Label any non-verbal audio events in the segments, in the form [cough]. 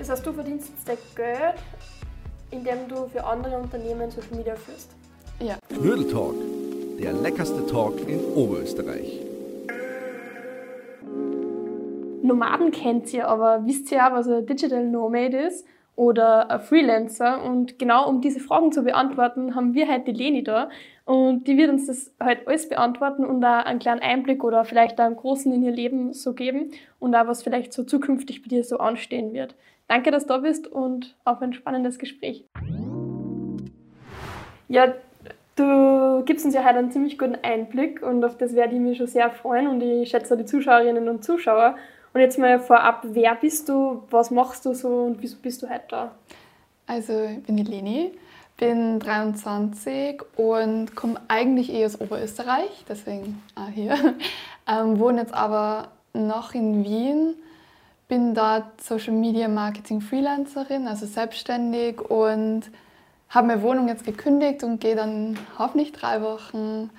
Das heißt, du verdienst jetzt dein Geld, indem du für andere Unternehmen Social Media führst. Ja. Knödeltalk, der leckerste Talk in Oberösterreich. Nomaden kennt ihr, aber wisst ihr auch, was ein Digital Nomad ist oder ein Freelancer? Und genau um diese Fragen zu beantworten, haben wir heute die Leni da. Und die wird uns das heute alles beantworten und auch einen kleinen Einblick oder vielleicht einen großen in ihr Leben so geben und auch was vielleicht so zukünftig bei dir so anstehen wird. Danke, dass du da bist und auf ein spannendes Gespräch. Ja, du gibst uns ja heute einen ziemlich guten Einblick und auf das werde ich mich schon sehr freuen und ich schätze auch die Zuschauerinnen und Zuschauer. Und jetzt mal vorab, wer bist du, was machst du so und wieso bist du heute da? Also ich bin die Leni, bin 23 und komme eigentlich eher aus Oberösterreich, deswegen auch hier. [laughs] Ähm, wohne jetzt aber noch in Wien, bin dort Social Media Marketing Freelancerin, also selbstständig und habe meine Wohnung jetzt gekündigt und gehe dann hoffentlich drei Wochen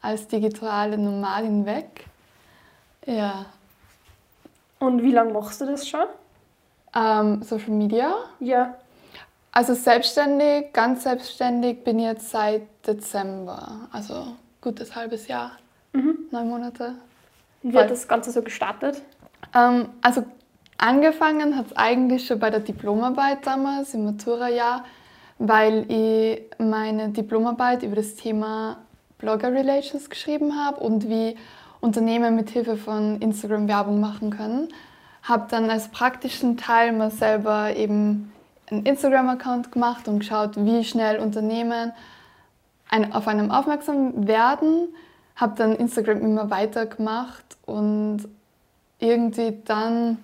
als digitale Nomadin weg. Ja. Und wie lange machst du das schon? Ähm, Social Media. Ja. Also selbstständig, ganz selbstständig bin ich jetzt seit Dezember. Also gutes halbes Jahr, Mhm. neun Monate. Wie hat das Ganze so gestartet? Ähm, also angefangen hat es eigentlich schon bei der Diplomarbeit damals, im Matura-Jahr, weil ich meine Diplomarbeit über das Thema Blogger Relations geschrieben habe und wie Unternehmen mit Hilfe von Instagram Werbung machen können. Habe dann als praktischen Teil mal selber eben einen Instagram-Account gemacht und geschaut, wie schnell Unternehmen auf einem aufmerksam werden. Habe dann Instagram immer weiter gemacht und irgendwie dann,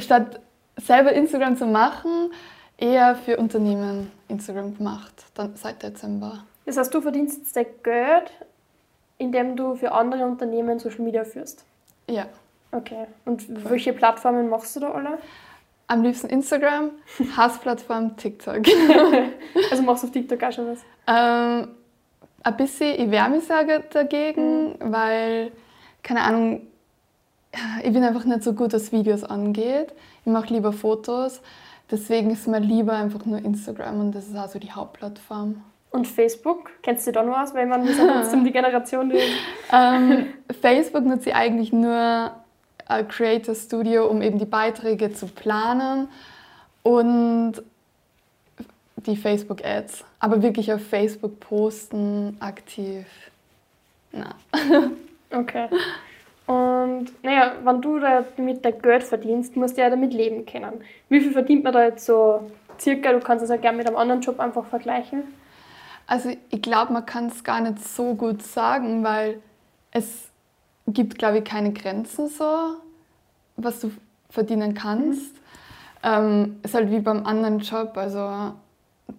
statt selber Instagram zu machen, eher für Unternehmen Instagram gemacht, dann seit Dezember. Das heißt, du verdienst jetzt dein Geld, indem du für andere Unternehmen Social Media führst. Ja, Okay. Und welche Plattformen machst du da alle? am liebsten Instagram, [laughs] Hassplattform TikTok. [laughs] Also machst du auf TikTok auch schon was? ähm, ein bisschen, ich wehre mich sehr dagegen, weil, keine Ahnung, ich bin einfach nicht so gut, was Videos angeht. Ich mache lieber Fotos. Deswegen ist mir lieber einfach nur Instagram und das ist also die Hauptplattform. Und Facebook? Kennst du da noch aus? Weil man, wir sind trotzdem die Generation, die. Ähm, Facebook nutze ich eigentlich nur ein Creator Studio, um eben die Beiträge zu planen und die Facebook Ads. Aber wirklich auf Facebook posten, aktiv. Na. Okay. [laughs] Und naja, wenn du da damit dein Geld verdienst, musst du ja damit leben können. Wie viel verdient man da jetzt so circa? Du kannst es ja gerne mit einem anderen Job einfach vergleichen. Also ich glaube, man kann es gar nicht so gut sagen, weil es gibt, glaube ich, keine Grenzen so, was du verdienen kannst. Ähm, ist halt wie beim anderen Job, also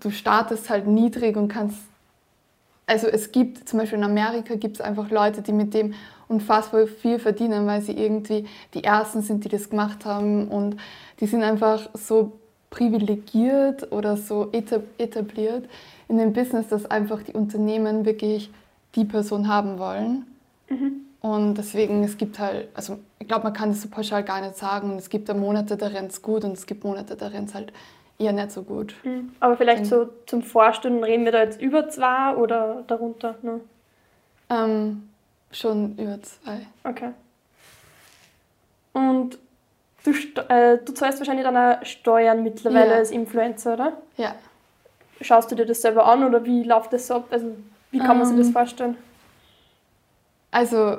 du startest halt niedrig und kannst, also es gibt zum Beispiel in Amerika gibt es einfach Leute, die mit dem unfassbar viel verdienen, weil sie irgendwie die Ersten sind, die das gemacht haben und die sind einfach so privilegiert oder so etab- etabliert in dem Business, dass einfach die Unternehmen wirklich die Person haben wollen. Und deswegen, es gibt halt, also ich glaube, man kann das so pauschal gar nicht sagen. Es gibt da Monate, da rennt es gut und es gibt Monate, da rennt es halt eher nicht so gut. Aber vielleicht so zum Vorstellen, reden wir da jetzt über zwei oder darunter? Ne? Ähm, schon über zwei. Okay. Und du, äh, du zahlst wahrscheinlich dann auch Steuern mittlerweile Ja. als Influencer, oder? Ja. Schaust du dir das selber an oder wie läuft das so ab? Also, wie kann man sich das Ähm, vorstellen? Also,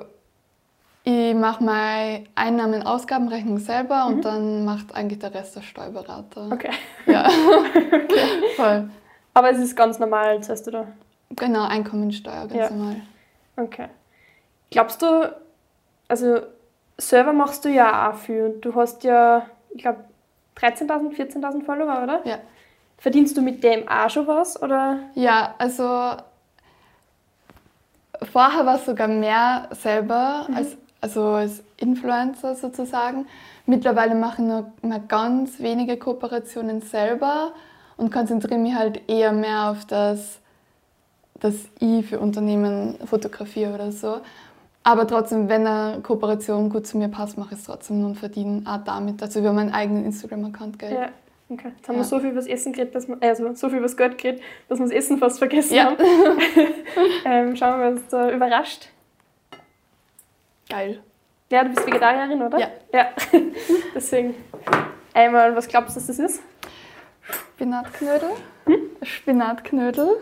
ich mache meine Einnahmen-Ausgabenrechnung selber und dann macht eigentlich der Rest der Steuerberater. Okay. Ja. [laughs] Voll. Aber es ist ganz normal, heißt du da. Genau, Einkommensteuer, ganz Ja. normal. Okay. Glaubst du, also selber machst du ja auch viel und du hast ja, ich glaube, 13.000, 14.000 Follower, oder? Ja. Verdienst du mit dem auch schon was? Oder? Ja, also vorher war es sogar mehr selber, als, also als Influencer sozusagen. Mittlerweile mache ich nur mal ganz wenige Kooperationen selber und konzentriere mich halt eher mehr auf das, dass ich für Unternehmen fotografiere oder so. Aber trotzdem, wenn eine Kooperation gut zu mir passt, mache ich es trotzdem und verdiene auch damit, also über meinen eigenen Instagram-Account Geld. Ja. Okay. Jetzt haben Ja. wir so viel über das Essen geredet, dass wir, also so viel über das Geld geredet, dass wir das Essen fast vergessen Ja. haben. [laughs] ähm, schauen wir, was da überrascht. Geil. Ja, du bist Vegetarierin, oder? Ja. Ja. [laughs] Deswegen. Einmal, was glaubst du, dass das ist? Spinatknödel. Spinatknödel.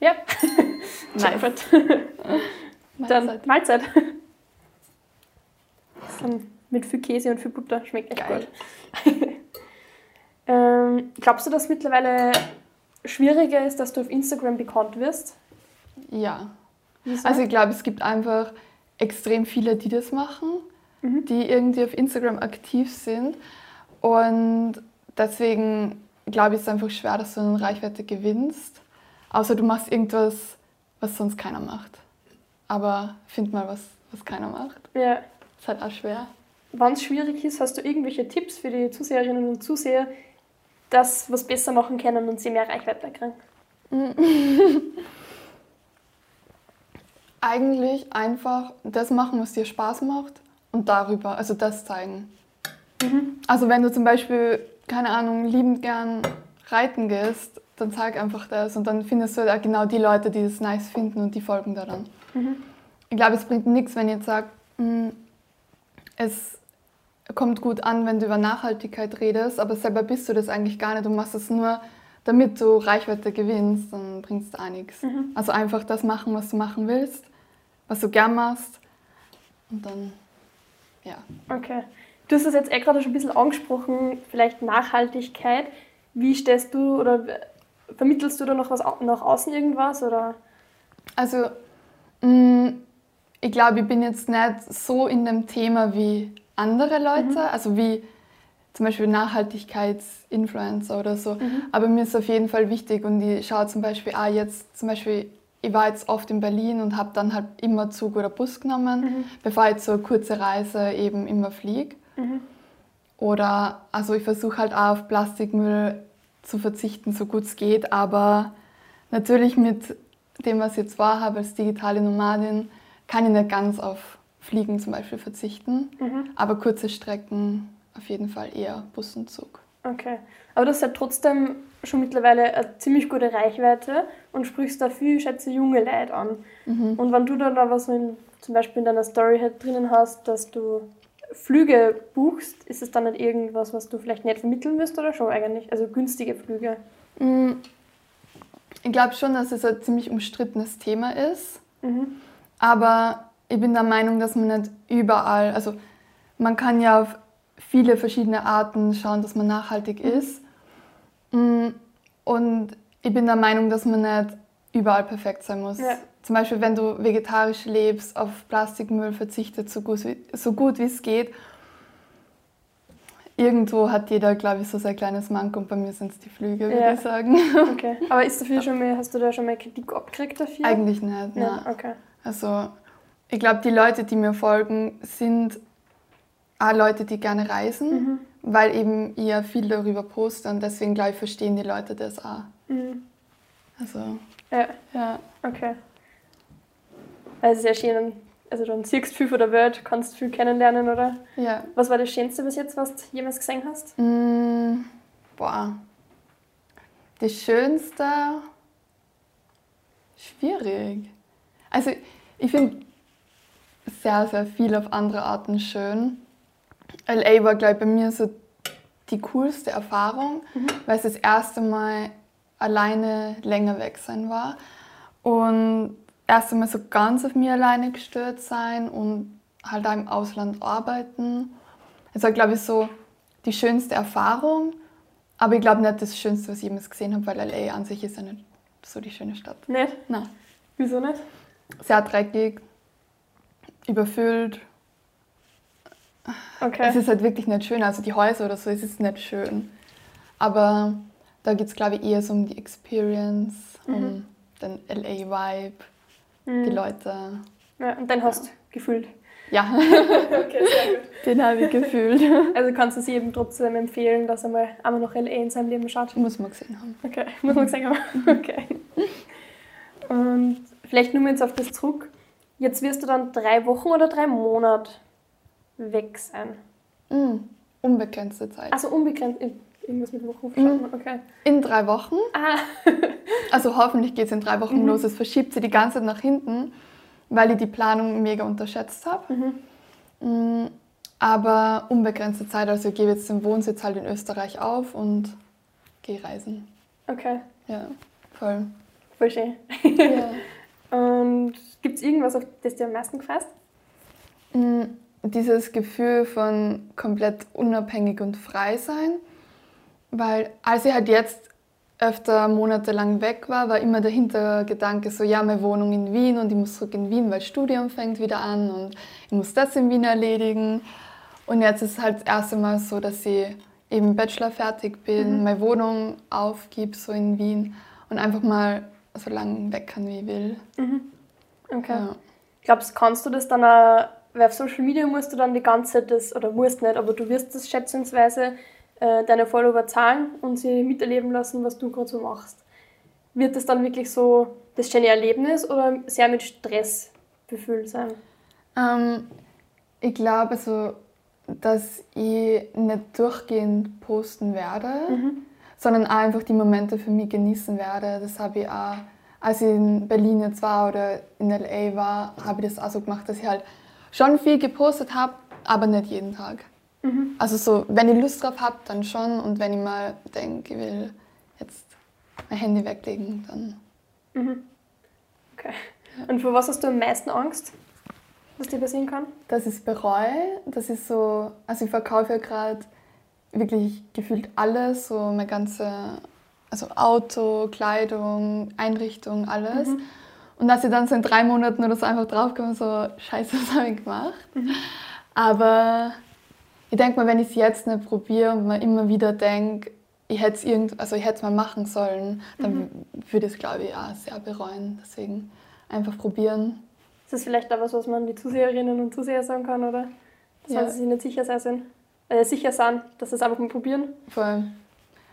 Ja. [laughs] Nice. Dann Mahlzeit. [laughs] Dann mit viel Käse und viel Butter. Schmeckt echt Geil. gut. [laughs] ähm, glaubst du, dass es mittlerweile schwieriger ist, dass du auf Instagram bekannt wirst? Ja. Wieso? Also ich glaube, es gibt einfach extrem viele, die das machen, die irgendwie auf Instagram aktiv sind. Und deswegen glaube ich, ist es einfach schwer, dass du eine Reichweite gewinnst. Außer du machst irgendwas, was sonst keiner macht. Aber find mal was, was keiner macht. ja. Ist halt auch schwer. Wenn es schwierig ist, hast du irgendwelche Tipps für die Zuseherinnen und Zuseher, dass was besser machen können und sie mehr Reichweite kriegen? [laughs] Eigentlich einfach das machen, was dir Spaß macht und darüber, also das zeigen. Also wenn du zum Beispiel, keine Ahnung, liebend gern reiten gehst, dann zeig einfach das und dann findest du halt auch genau die Leute, die das nice finden und die folgen daran. Ich glaube, es bringt nichts, wenn ihr jetzt sagt, "Mm, es kommt gut an, wenn du über Nachhaltigkeit redest, aber selber bist du das eigentlich gar nicht. Du machst es nur, damit du Reichweite gewinnst, dann bringt es auch nichts. Also einfach das machen, was du machen willst, was du gern machst und dann, ja. Okay. Du hast es jetzt eh gerade schon ein bisschen angesprochen, vielleicht Nachhaltigkeit. Wie stellst du oder vermittelst du da noch was nach außen irgendwas? Oder? Also, mh, ich glaube, ich bin jetzt nicht so in dem Thema wie andere Leute, also wie zum Beispiel Nachhaltigkeitsinfluencer oder so. Aber mir ist auf jeden Fall wichtig und ich schaue zum Beispiel auch jetzt, zum Beispiel, ich war jetzt oft in Berlin und habe dann halt immer Zug oder Bus genommen, bevor ich so eine kurze Reise eben immer fliege. Oder, also ich versuche halt auch auf Plastikmüll zu verzichten, so gut es geht, aber natürlich mit dem, was ich jetzt vorhabe als digitale Nomadin, kann ich nicht ganz auf Fliegen zum Beispiel verzichten, aber kurze Strecken auf jeden Fall eher Bus und Zug. Okay. Aber du hast ja trotzdem schon mittlerweile eine ziemlich gute Reichweite und sprichst da viel, schätze junge Leute an. Und wenn du dann da was in, zum Beispiel in deiner Story halt drinnen hast, dass du Flüge buchst, ist es dann nicht irgendwas, was du vielleicht nicht vermitteln müsst oder schon eigentlich? Also günstige Flüge. Mm, Ich glaube schon, dass es ein ziemlich umstrittenes Thema ist. Aber ich bin der Meinung, dass man nicht überall, also man kann ja auf viele verschiedene Arten schauen, dass man nachhaltig ist. Mm, Und ich bin der Meinung, dass man nicht überall perfekt sein muss. Ja. Zum Beispiel, wenn du vegetarisch lebst, auf Plastikmüll verzichtet, so gut, wie- so gut wie es geht. Irgendwo hat jeder, glaube ich, so sein kleines Manko und bei mir sind es die Flüge, würde Ja. ich sagen. [laughs] Okay. Aber ist dafür schon mal, hast du da schon mal Kritik abgekriegt dafür? Eigentlich nicht, Ja, nein. okay. Also ich glaube, die Leute, die mir folgen, sind auch Leute, die gerne reisen, weil eben ja viel darüber poste und deswegen glaube ich, verstehen die Leute das auch. Mhm. Also Ja, ja, okay. Also ja schön, also dann siehst du viel von der Welt, kannst viel kennenlernen, oder? ja. Was war das Schönste bis jetzt, was du jemals gesehen hast? Mm, boah. Das Schönste. Schwierig. Also, ich finde sehr, sehr viel auf andere Arten schön. LA war, glaube ich, bei mir so die coolste Erfahrung, weil es das erste Mal alleine länger weg sein war. Und erst einmal so ganz auf mich alleine gestört sein und halt auch im Ausland arbeiten. Es war, glaube ich, so die schönste Erfahrung, aber ich glaube nicht das Schönste, was ich jemals gesehen habe, weil LA an sich ist ja nicht so die schöne Stadt. Nicht? Nein. Wieso nicht? Sehr dreckig, überfüllt. Okay. Es ist halt wirklich nicht schön. Also die Häuser oder so, es ist nicht schön. Aber da geht es, glaube ich, eher so um die Experience, um den LA-Vibe, die Leute. Ja, und dann hast du gefühlt. Ja, [laughs] Okay, sehr gut. den habe ich gefühlt. [laughs] Also kannst du es jedem trotzdem empfehlen, dass er mal einmal noch LA in seinem Leben schaut? Muss man gesehen haben. Okay, [laughs] muss man sagen, aber okay. Und vielleicht nur mal jetzt auf das zurück. Jetzt wirst du dann drei Wochen oder drei Monate weg sein. Mm, unbegrenzte Zeit. Also unbegrenzt. Irgendwas mit Wochen verstanden. Mhm. Okay. In drei Wochen. Ah. [laughs] Also hoffentlich geht es in drei Wochen Mhm. los. Es verschiebt sich die ganze Zeit nach hinten, weil ich die Planung mega unterschätzt habe. Mhm. Mm, Aber unbegrenzte Zeit. Also ich gebe jetzt den Wohnsitz halt in Österreich auf und gehe reisen. Okay. Ja, voll. Voll schön. ja. [laughs] Und gibt es irgendwas, auf das dir am meisten gefasst? Mm, Dieses Gefühl von komplett unabhängig und frei sein. Weil als ich halt jetzt öfter monatelang weg war, war immer der Hintergedanke so, ja, meine Wohnung in Wien und ich muss zurück in Wien, weil Studium fängt wieder an und ich muss das in Wien erledigen. Und jetzt ist es halt das erste Mal so, dass ich eben Bachelor fertig bin, meine Wohnung aufgib, so in Wien und einfach mal so lange weg kann, wie ich will. Okay. Ja. Glaubst kannst du das dann auch, weil auf Social Media musst du dann die ganze Zeit das, oder musst nicht, aber du wirst das schätzungsweise äh, deine Follower zahlen und sie miterleben lassen, was du gerade so machst. Wird das dann wirklich so das schöne Erlebnis oder sehr mit Stress befüllt sein? Ähm, ich glaube so, dass ich nicht durchgehend posten werde, sondern auch einfach die Momente für mich genießen werde. Das habe ich auch, als ich in Berlin jetzt war oder in LA war, habe ich das auch so gemacht, dass ich halt schon viel gepostet habe, aber nicht jeden Tag. Also so, wenn ich Lust drauf habe, dann schon und wenn ich mal denke, ich will jetzt mein Handy weglegen, dann Okay. Und vor was hast du am meisten Angst, was dir passieren kann? dass ich es bereue. Das ist so, also ich verkaufe ja gerade wirklich gefühlt alles, so mein ganze, also Auto, Kleidung, Einrichtung, alles. Und dass ich dann so in drei Monaten oder so einfach draufkomme, so scheiße, [laughs] was habe ich gemacht. Aber ich denke mal, wenn ich es jetzt nicht probiere und mir immer wieder denke, ich hätte es irgend, also ich hätte es mal machen sollen, dann würde ich es, glaube ich, auch sehr bereuen. Deswegen einfach probieren. Ist das vielleicht auch was, was man die Zuseherinnen und Zuseher sagen kann, oder? Dass Ja. sie sich nicht sicher sein sind, äh, sicher sind, dass sie es einfach mal probieren. Voll.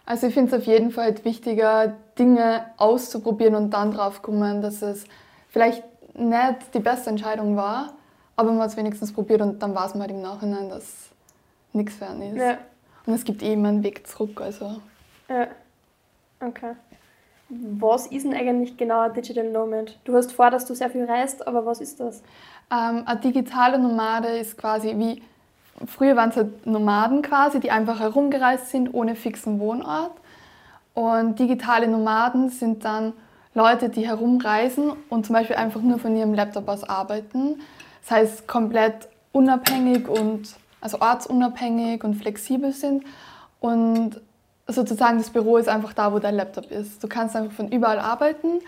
Also ich finde es auf jeden Fall halt wichtiger, Dinge auszuprobieren und dann drauf kommen, dass es vielleicht nicht die beste Entscheidung war, aber man hat es wenigstens probiert und dann weiß man halt im Nachhinein, dass nichts einen ist. Ja. Und es gibt eben einen Weg zurück. Also Ja. Okay. Was ist denn eigentlich genau ein Digital Nomad? Du hast vor, dass du sehr viel reist, aber was ist das? ähm, eine digitale Nomade ist quasi wie, früher waren es halt Nomaden quasi, die einfach herumgereist sind ohne fixen Wohnort. Und digitale Nomaden sind dann Leute, die herumreisen und zum Beispiel einfach nur von ihrem Laptop aus arbeiten. Das heißt, komplett unabhängig und also ortsunabhängig und flexibel sind. Und sozusagen das Büro ist einfach da, wo dein Laptop ist. Du kannst einfach von überall arbeiten.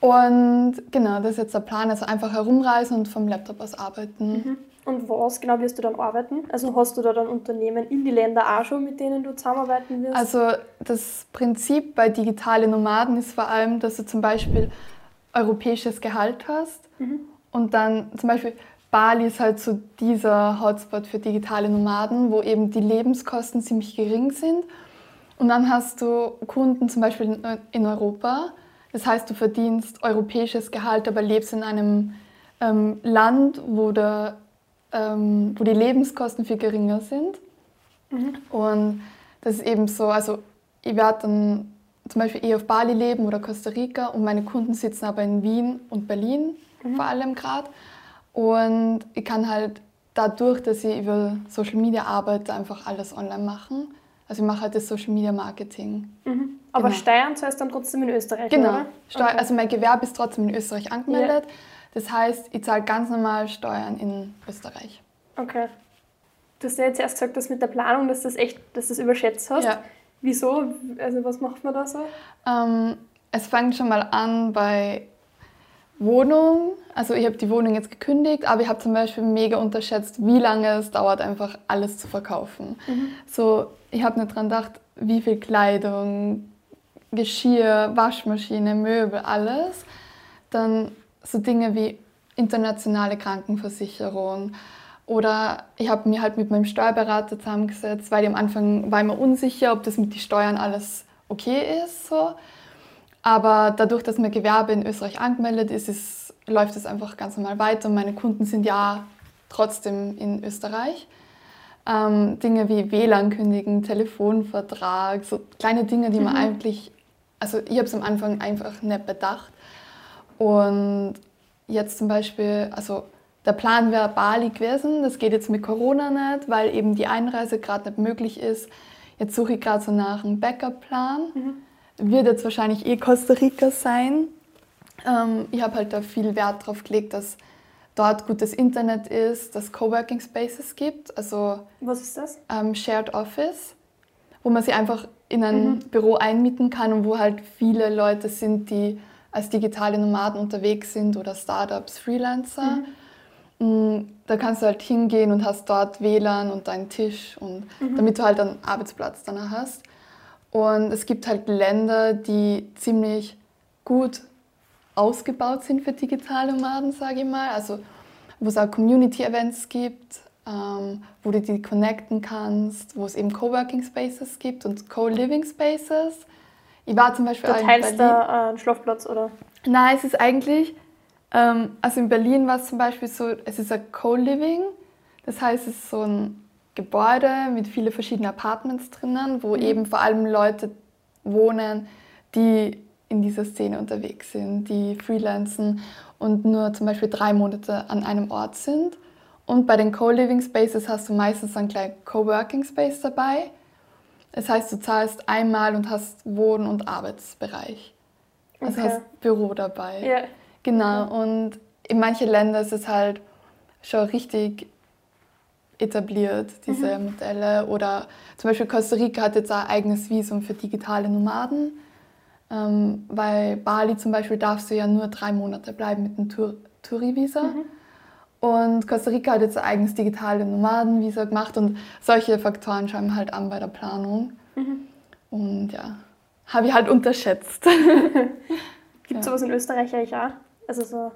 Und genau, das ist jetzt der Plan, also einfach herumreisen und vom Laptop aus arbeiten. Und was genau wirst du dann arbeiten? Also hast du da dann Unternehmen in die Länder auch schon, mit denen du zusammenarbeiten wirst? Also das Prinzip bei digitalen Nomaden ist vor allem, dass du zum Beispiel europäisches Gehalt hast und dann zum Beispiel Bali ist halt so dieser Hotspot für digitale Nomaden, wo eben die Lebenskosten ziemlich gering sind. Und dann hast du Kunden zum Beispiel in- Europa. Das heißt, du verdienst europäisches Gehalt, aber lebst in einem ähm, Land, wo, der, ähm, wo die Lebenskosten viel geringer sind. Und das ist eben so, also ich werde dann zum Beispiel eher auf Bali leben oder Costa Rica und meine Kunden sitzen aber in Wien und Berlin vor allem gerade. Und ich kann halt dadurch, dass ich über Social Media arbeite, einfach alles online machen. Also ich mache halt das Social Media Marketing. Mhm. aber genau. Steuern du dann trotzdem in Österreich, Genau. oder? Okay. Also mein Gewerbe ist trotzdem in Österreich angemeldet. Das heißt, ich zahle ganz normal Steuern in Österreich. Okay. Du hast ja jetzt erst gesagt, dass mit der Planung, dass du das echt, dass du das überschätzt hast. Ja. Wieso? Also was macht man da so? Ähm, es fängt schon mal an bei Wohnung. Also ich habe die Wohnung jetzt gekündigt, aber ich habe zum Beispiel mega unterschätzt, wie lange es dauert, einfach alles zu verkaufen. So, ich habe nicht dran gedacht, wie viel Kleidung, Geschirr, Waschmaschine, Möbel, alles. Dann so Dinge wie internationale Krankenversicherung. Oder ich habe mir halt mit meinem Steuerberater zusammengesetzt, weil ich am Anfang war ich mir unsicher, ob das mit den Steuern alles okay ist. So. Aber dadurch, dass mein Gewerbe in Österreich angemeldet ist, ist läuft es einfach ganz normal weiter. Meine Kunden sind ja trotzdem in Österreich. Ähm, Dinge wie WLAN kündigen, Telefonvertrag, so kleine Dinge, die man Mhm. eigentlich, also ich habe es am Anfang einfach nicht bedacht. Und jetzt zum Beispiel, also der Plan wäre Bali gewesen, das geht jetzt mit Corona nicht, weil eben die Einreise gerade nicht möglich ist. Jetzt suche ich gerade so nach einem Backup-Plan. Wird jetzt wahrscheinlich eh Costa Rica sein. Ähm, ich habe halt da viel Wert drauf gelegt, dass dort gutes Internet ist, dass Coworking Spaces gibt, also Was ist das? ähm, Shared Office, wo man sich einfach in ein Büro einmieten kann und wo halt viele Leute sind, die als digitale Nomaden unterwegs sind oder Startups, Freelancer. Mm, Da kannst du halt hingehen und hast dort WLAN und deinen Tisch und damit du halt einen Arbeitsplatz danach hast. Und es gibt halt Länder, die ziemlich gut ausgebaut sind für digitale Nomaden, sage ich mal. Also wo es auch Community-Events gibt, ähm, wo du die connecten kannst, wo es eben Coworking Spaces gibt und Co-Living Spaces. Ich war zum Beispiel Du in teilst Berlin. da äh, einen Schlafplatz, oder? Nein, es ist eigentlich, ähm, also in Berlin war es zum Beispiel so, es ist ein Co-Living. Das heißt, es ist so ein Gebäude mit vielen verschiedenen Apartments drinnen, wo eben vor allem Leute wohnen, die in dieser Szene unterwegs sind, die freelancen und nur zum Beispiel drei Monate an einem Ort sind. Und bei den Co-Living Spaces hast du meistens einen kleinen Co-Working Space dabei. Das heißt, du zahlst einmal und hast Wohn- und Arbeitsbereich. Also Okay. hast Büro dabei. Ja. Genau. Und in manchen Ländern ist es halt schon richtig etabliert, diese Modelle. Oder zum Beispiel Costa Rica hat jetzt ein eigenes Visum für digitale Nomaden. Ähm, weil Bali zum Beispiel darfst du ja nur drei Monate bleiben mit einem Tour Touri-Visa. Und Costa Rica hat jetzt ein eigenes digitale Nomadenvisa gemacht und solche Faktoren schauen halt an bei der Planung. Und ja, habe ich halt unterschätzt. [laughs] Gibt es sowas in Österreich eigentlich auch? Also so,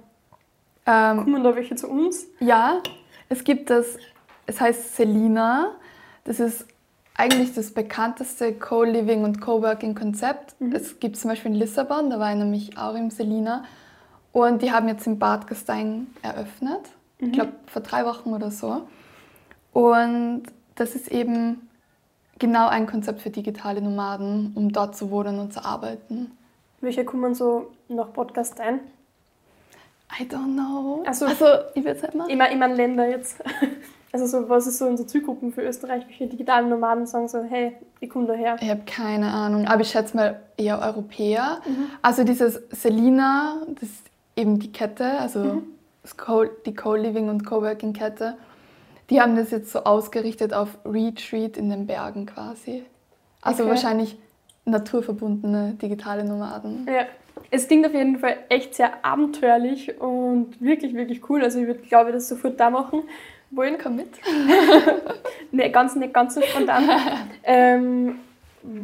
ähm, kommen da welche zu uns? Ja, es gibt das, es heißt Selina. Das ist eigentlich das bekannteste Co-Living und Co-Working-Konzept. Es gibt zum Beispiel in Lissabon, da war ich nämlich auch im Selina. Und die haben jetzt in Bad Gastein eröffnet. Ich glaube, vor drei Wochen oder so. Und das ist eben genau ein Konzept für digitale Nomaden, um dort zu wohnen und zu arbeiten. Welche kommen so nach Podcast ein? I don't know. Ach so. also ich würde sagen, Ich meine, ich mein Länder jetzt. [laughs] Also so, was ist so unsere Zielgruppen für Österreich? Welche digitalen Nomaden sagen so, hey, ich komme daher. Ich habe keine Ahnung, aber ich schätze mal eher Europäer. Also dieses Selina, das ist eben die Kette, also Co die Co-Living und Co-Working-Kette, die haben das jetzt so ausgerichtet auf Retreat in den Bergen quasi. Also Okay. wahrscheinlich naturverbundene digitale Nomaden. Ja. Es klingt auf jeden Fall echt sehr abenteuerlich und wirklich, wirklich cool. Also ich würde, glaube ich, das sofort da machen wollen. Komm mit. [laughs] Nee, ganz, nicht ganz so spontan. ähm,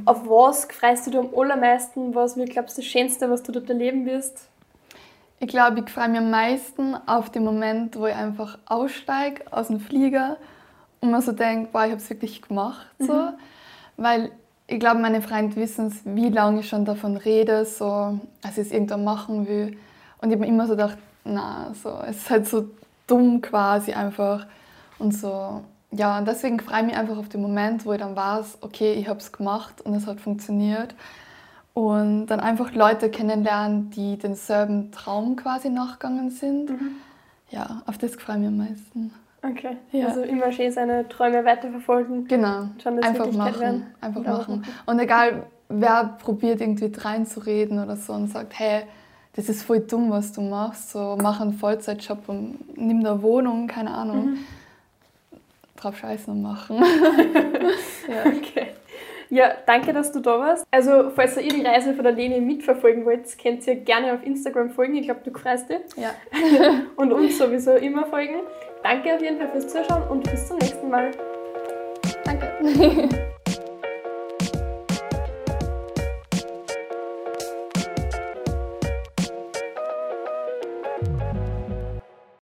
auf was freust du dich am allermeisten? Was wird, glaubst du, das Schönste, was du dort erleben wirst? Ich glaube, ich freue mich am meisten auf den Moment, wo ich einfach aussteige aus dem Flieger und mir so denke, boah, ich habe es wirklich gemacht. So. Weil ich glaube, meine Freunde wissen es, wie lange ich schon davon rede, so, als ich es irgendwann machen will. Und ich habe mir immer so gedacht, na, so, es ist halt so dumm quasi einfach. Und so, ja, und deswegen freue ich mich einfach auf den Moment, wo ich dann weiß, okay, ich habe es gemacht und es hat funktioniert. Und dann einfach Leute kennenlernen, die denselben Traum quasi nachgegangen sind. Ja, auf das freue ich mich am meisten. Okay. Ja. Also immer schön seine Träume weiterverfolgen. Genau, Schon, dass einfach machen. werden. Einfach Und machen. Und egal, wer probiert irgendwie reinzureden oder so und sagt, hey, das ist voll dumm, was du machst, so mach einen Vollzeitjob und nimm eine Wohnung, keine Ahnung. Mhm. Drauf scheißen und machen. [laughs] ja. Okay. Ja, danke, dass du da warst. Also, falls ihr die Reise von der Leni mitverfolgen wollt, könnt ihr gerne auf Instagram folgen. Ich glaube, du freust dich. ja. [laughs] Und uns sowieso immer folgen. Danke auf jeden Fall fürs Zuschauen und bis zum nächsten Mal. Danke. [laughs]